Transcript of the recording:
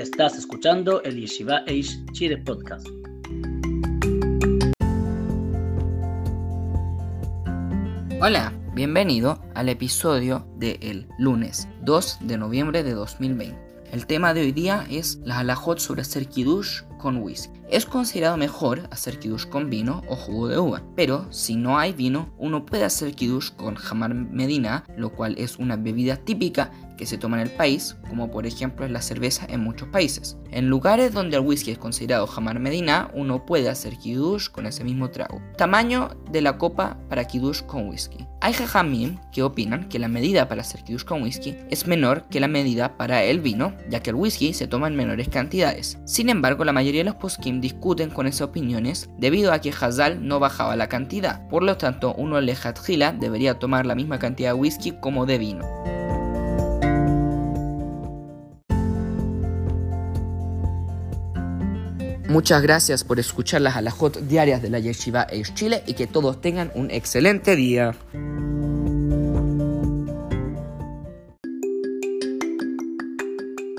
Estás escuchando el Yeshiva Eish Chile Podcast. Hola, bienvenido al episodio del lunes 2 de noviembre de 2020. El tema de hoy día es la halajot sobre hacer con whisky. Es considerado mejor hacer kiddush con vino o jugo de uva, pero si no hay vino, uno puede hacer kiddush con jamar medina, lo cual es una bebida típica que se toma en el país, como por ejemplo es la cerveza en muchos países. En lugares donde el whisky es considerado jamar medina, uno puede hacer kiddush con ese mismo trago. Tamaño de la copa para kiddush con whisky. Hay jajamim que opinan que la medida para hacer kiddush con whisky es menor que la medida para el vino, ya que el whisky se toma en menores cantidades. Sin embargo, la mayoría de los poskim discuten con esas opiniones debido a que Hazal no bajaba la cantidad. Por lo tanto, uno lejatjila debería tomar la misma cantidad de whisky como de vino. Muchas gracias por escuchar las alajot diarias de la Yeshiva Eish Chile y que todos tengan un excelente día.